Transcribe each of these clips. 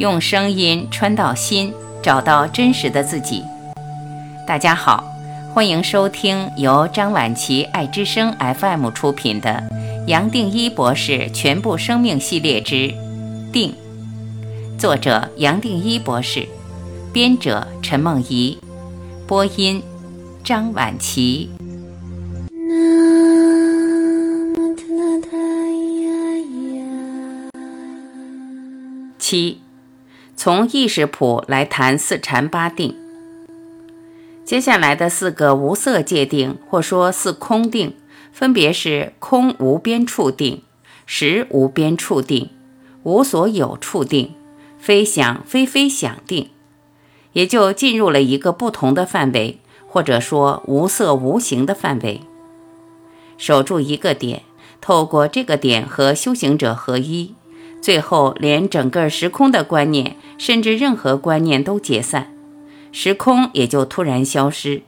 用声音穿到心，找到真实的自己。大家好，欢迎收听由张晚琪爱之声 FM 出品的《杨定一博士全部生命系列之定》，作者杨定一博士，编者陈梦怡，播音张晚琪。七，从意识谱来谈四禅八定。接下来的四个无色界定，或说四空定，分别是空无边处定、实无边处定、无所有处定、非想非非想定，也就进入了一个不同的范围，或者说无色无形的范围。守住一个点，透过这个点和修行者合一。最后，连整个时空的观念，甚至任何观念都解散，时空也就突然消失。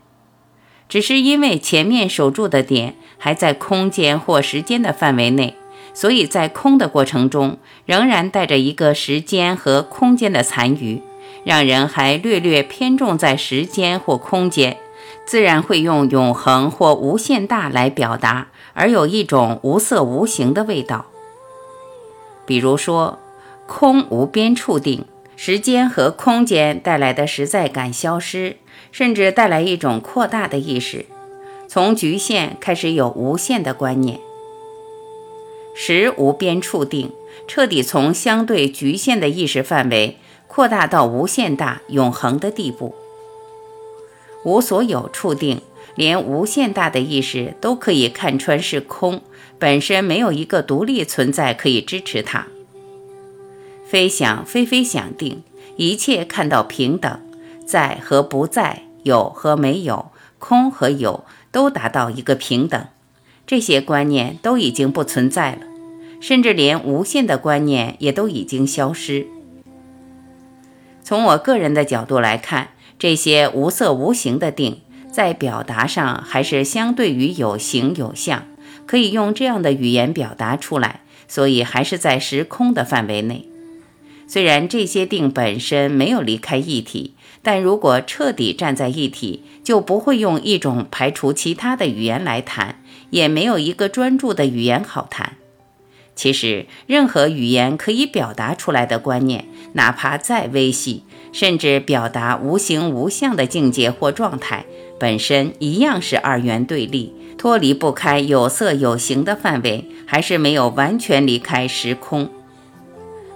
只是因为前面守住的点还在空间或时间的范围内，所以在空的过程中，仍然带着一个时间和空间的残余，让人还略略偏重在时间或空间，自然会用永恒或无限大来表达，而有一种无色无形的味道。比如说，空无边处定，时间和空间带来的实在感消失，甚至带来一种扩大的意识，从局限开始有无限的观念。时无边处定，彻底从相对局限的意识范围扩大到无限大、永恒的地步。无所有处定，连无限大的意识都可以看穿是空。本身没有一个独立存在可以支持它。非想非非想定，一切看到平等，在和不在，有和没有，空和有，都达到一个平等。这些观念都已经不存在了，甚至连无限的观念也都已经消失。从我个人的角度来看，这些无色无形的定，在表达上还是相对于有形有相。可以用这样的语言表达出来，所以还是在时空的范围内。虽然这些定本身没有离开一体，但如果彻底站在一体，就不会用一种排除其他的语言来谈，也没有一个专注的语言好谈。其实，任何语言可以表达出来的观念，哪怕再微细，甚至表达无形无相的境界或状态，本身一样是二元对立。脱离不开有色有形的范围，还是没有完全离开时空。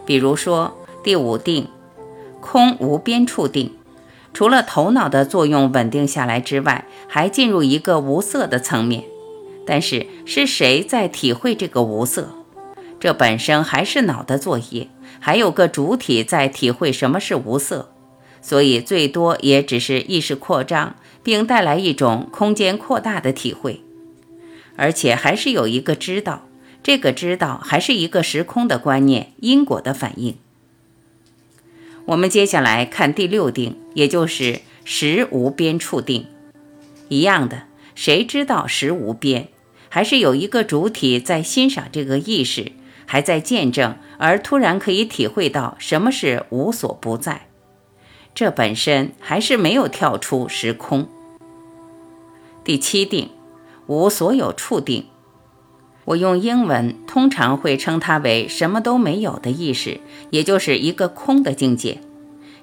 比如说第五定，空无边处定，除了头脑的作用稳定下来之外，还进入一个无色的层面。但是是谁在体会这个无色？这本身还是脑的作业，还有个主体在体会什么是无色，所以最多也只是意识扩张，并带来一种空间扩大的体会。而且还是有一个知道，这个知道还是一个时空的观念，因果的反应。我们接下来看第六定，也就是时无边处定。一样的，谁知道时无边？还是有一个主体在欣赏这个意识，还在见证，而突然可以体会到什么是无所不在。这本身还是没有跳出时空。第七定。无所有处定，我用英文通常会称它为什么都没有的意识，也就是一个空的境界。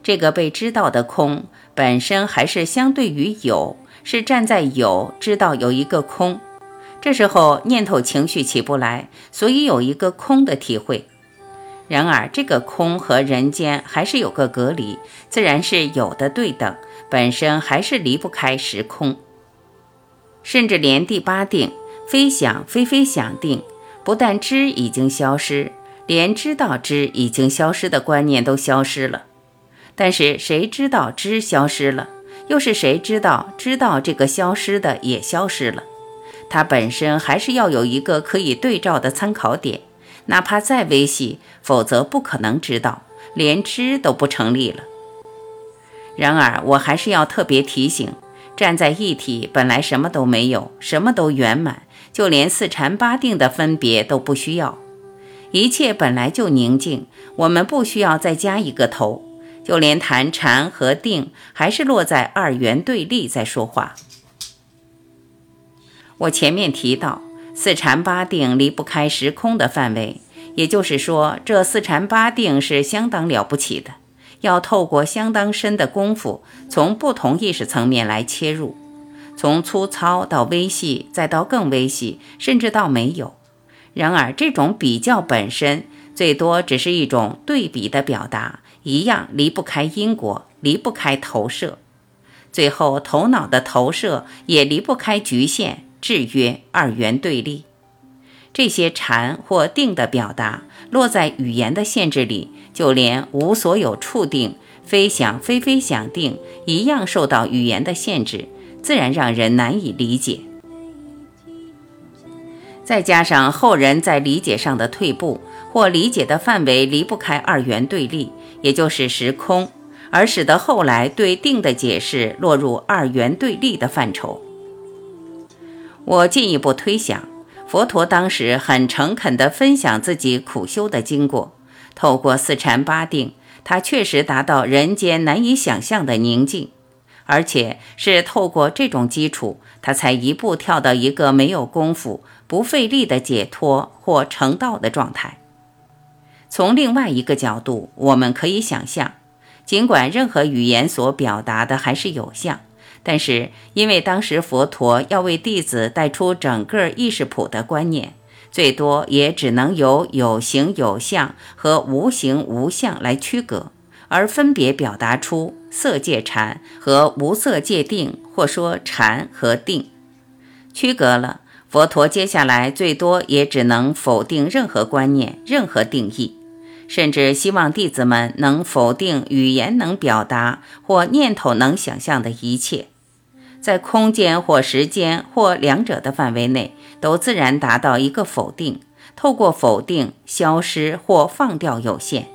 这个被知道的空本身还是相对于有，是站在有知道有一个空。这时候念头情绪起不来，所以有一个空的体会。然而这个空和人间还是有个隔离，自然是有的对等，本身还是离不开时空。甚至连第八定非想非非想定，不但知已经消失，连知道知已经消失的观念都消失了。但是谁知道知消失了？又是谁知道知道这个消失的也消失了？它本身还是要有一个可以对照的参考点，哪怕再微细，否则不可能知道，连知都不成立了。然而，我还是要特别提醒。站在一体，本来什么都没有，什么都圆满，就连四禅八定的分别都不需要。一切本来就宁静，我们不需要再加一个头。就连谈禅和定，还是落在二元对立在说话。我前面提到，四禅八定离不开时空的范围，也就是说，这四禅八定是相当了不起的，要透过相当深的功夫，从不同意识层面来切入，从粗糙到微细，再到更微细，甚至到没有。然而，这种比较本身，最多只是一种对比的表达。一样离不开因果，离不开投射，最后头脑的投射也离不开局限、制约、二元对立。这些禅或定的表达，落在语言的限制里，就连无所有处定、非想非非想定，一样受到语言的限制，自然让人难以理解。再加上后人在理解上的退步，或理解的范围离不开二元对立。也就是时空，而使得后来对定的解释落入二元对立的范畴。我进一步推想，佛陀当时很诚恳地分享自己苦修的经过，透过四禅八定，他确实达到人间难以想象的宁静，而且是透过这种基础，他才一步跳到一个没有功夫、不费力的解脱或成道的状态。从另外一个角度，我们可以想象，尽管任何语言所表达的还是有相，但是因为当时佛陀要为弟子带出整个意识谱的观念，最多也只能由有形有相和无形无相来区隔，而分别表达出色界禅和无色界定，或说禅和定。区隔了，佛陀接下来最多也只能否定任何观念、任何定义。甚至希望弟子们能否定语言能表达或念头能想象的一切，在空间或时间或两者的范围内，都自然达到一个否定。透过否定，消失或放掉有限。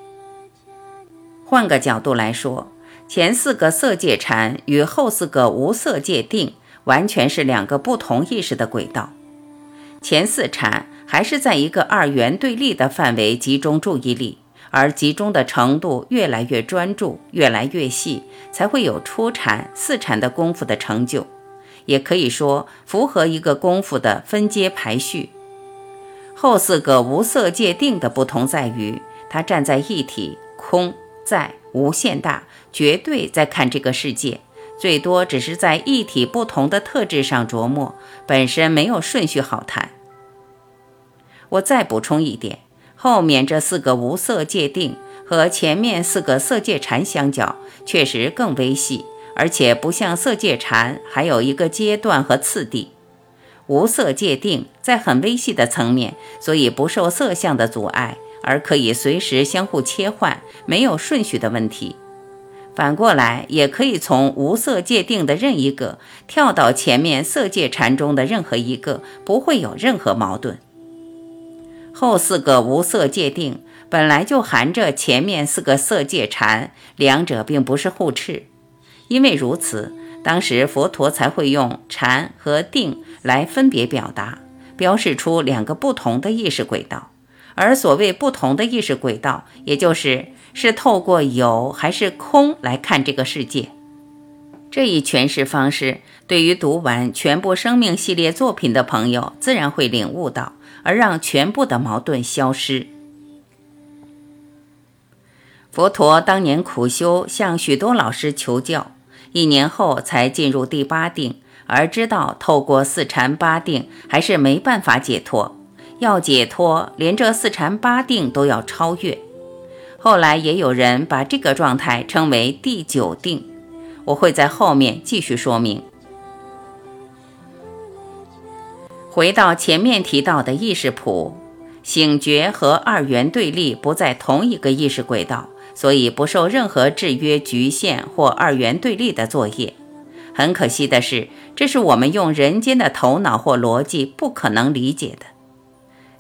换个角度来说，前四个色界禅与后四个无色界定，完全是两个不同意识的轨道。前四禅。还是在一个二元对立的范围集中注意力，而集中的程度越来越专注，越来越细，才会有初禅、四禅的功夫的成就。也可以说，符合一个功夫的分阶排序。后四个无色界定的不同在于，它站在一体、空、在、无限大、绝对在看这个世界，最多只是在一体不同的特质上琢磨，本身没有顺序好谈。我再补充一点，后面这四个无色界定和前面四个色界禅相较，确实更微细，而且不像色界禅还有一个阶段和次第。无色界定在很微细的层面，所以不受色相的阻碍，而可以随时相互切换，没有顺序的问题。反过来，也可以从无色界定的任一个跳到前面色界禅中的任何一个，不会有任何矛盾。后四个无色界定本来就含着前面四个色界禅，两者并不是互斥。因为如此，当时佛陀才会用禅和定来分别表达，标示出两个不同的意识轨道。而所谓不同的意识轨道，也就是是透过有还是空来看这个世界。这一诠释方式，对于读完全部生命系列作品的朋友，自然会领悟到。而让全部的矛盾消失。佛陀当年苦修，向许多老师求教，一年后才进入第八定，而知道透过四禅八定还是没办法解脱。要解脱，连这四禅八定都要超越。后来也有人把这个状态称为第九定，我会在后面继续说明。回到前面提到的意识谱，醒觉和二元对立不在同一个意识轨道，所以不受任何制约、局限或二元对立的作业。很可惜的是，这是我们用人间的头脑或逻辑不可能理解的。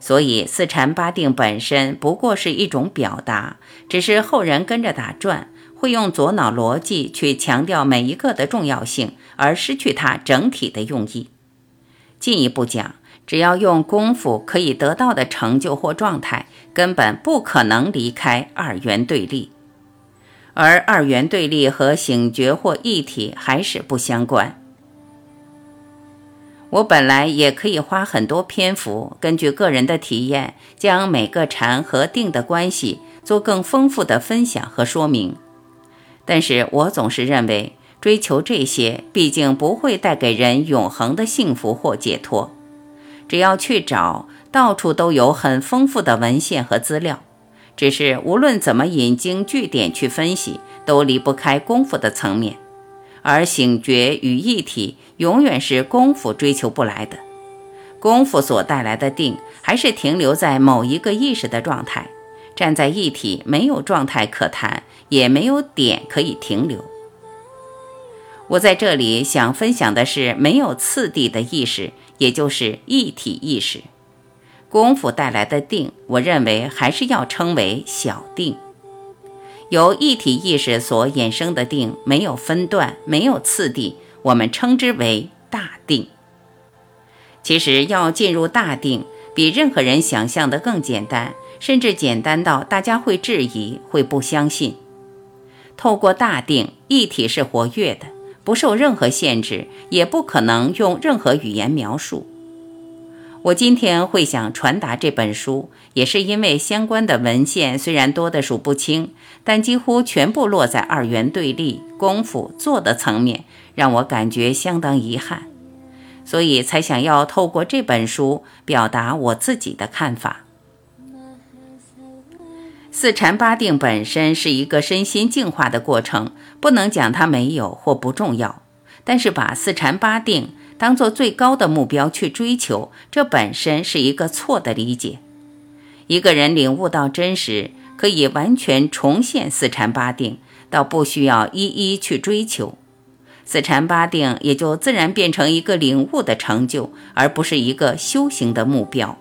所以四禅八定本身不过是一种表达，只是后人跟着打转，会用左脑逻辑去强调每一个的重要性，而失去它整体的用意。进一步讲，只要用功夫可以得到的成就或状态，根本不可能离开二元对立。而二元对立和醒觉或一体还是不相关。我本来也可以花很多篇幅，根据个人的体验，将每个禅和定的关系做更丰富的分享和说明。但是我总是认为，追求这些毕竟不会带给人永恒的幸福或解脱。只要去找，到处都有很丰富的文献和资料。只是无论怎么引经据典去分析，都离不开功夫的层面。而醒觉与一体永远是功夫追求不来的，功夫所带来的定还是停留在某一个意识的状态，站在一体没有状态可谈，也没有点可以停留。我在这里想分享的是没有次第的意识，也就是一体意识。功夫带来的定，我认为还是要称为小定。由一体意识所衍生的定，没有分段，没有次第，我们称之为大定。其实要进入大定，比任何人想象的更简单，甚至简单到大家会质疑，会不相信。透过大定，一体是活跃的，不受任何限制，也不可能用任何语言描述。我今天会想传达这本书，也是因为相关的文献虽然多得数不清，但几乎全部落在二元对立、功夫做的层面，让我感觉相当遗憾，所以才想要透过这本书表达我自己的看法。四禅八定本身是一个身心净化的过程，不能讲它没有或不重要，但是把四禅八定。当做最高的目标去追求，这本身是一个错的理解。一个人领悟到真实，可以完全重现四禅八定，倒不需要一一去追求。四禅八定也就自然变成一个领悟的成就，而不是一个修行的目标。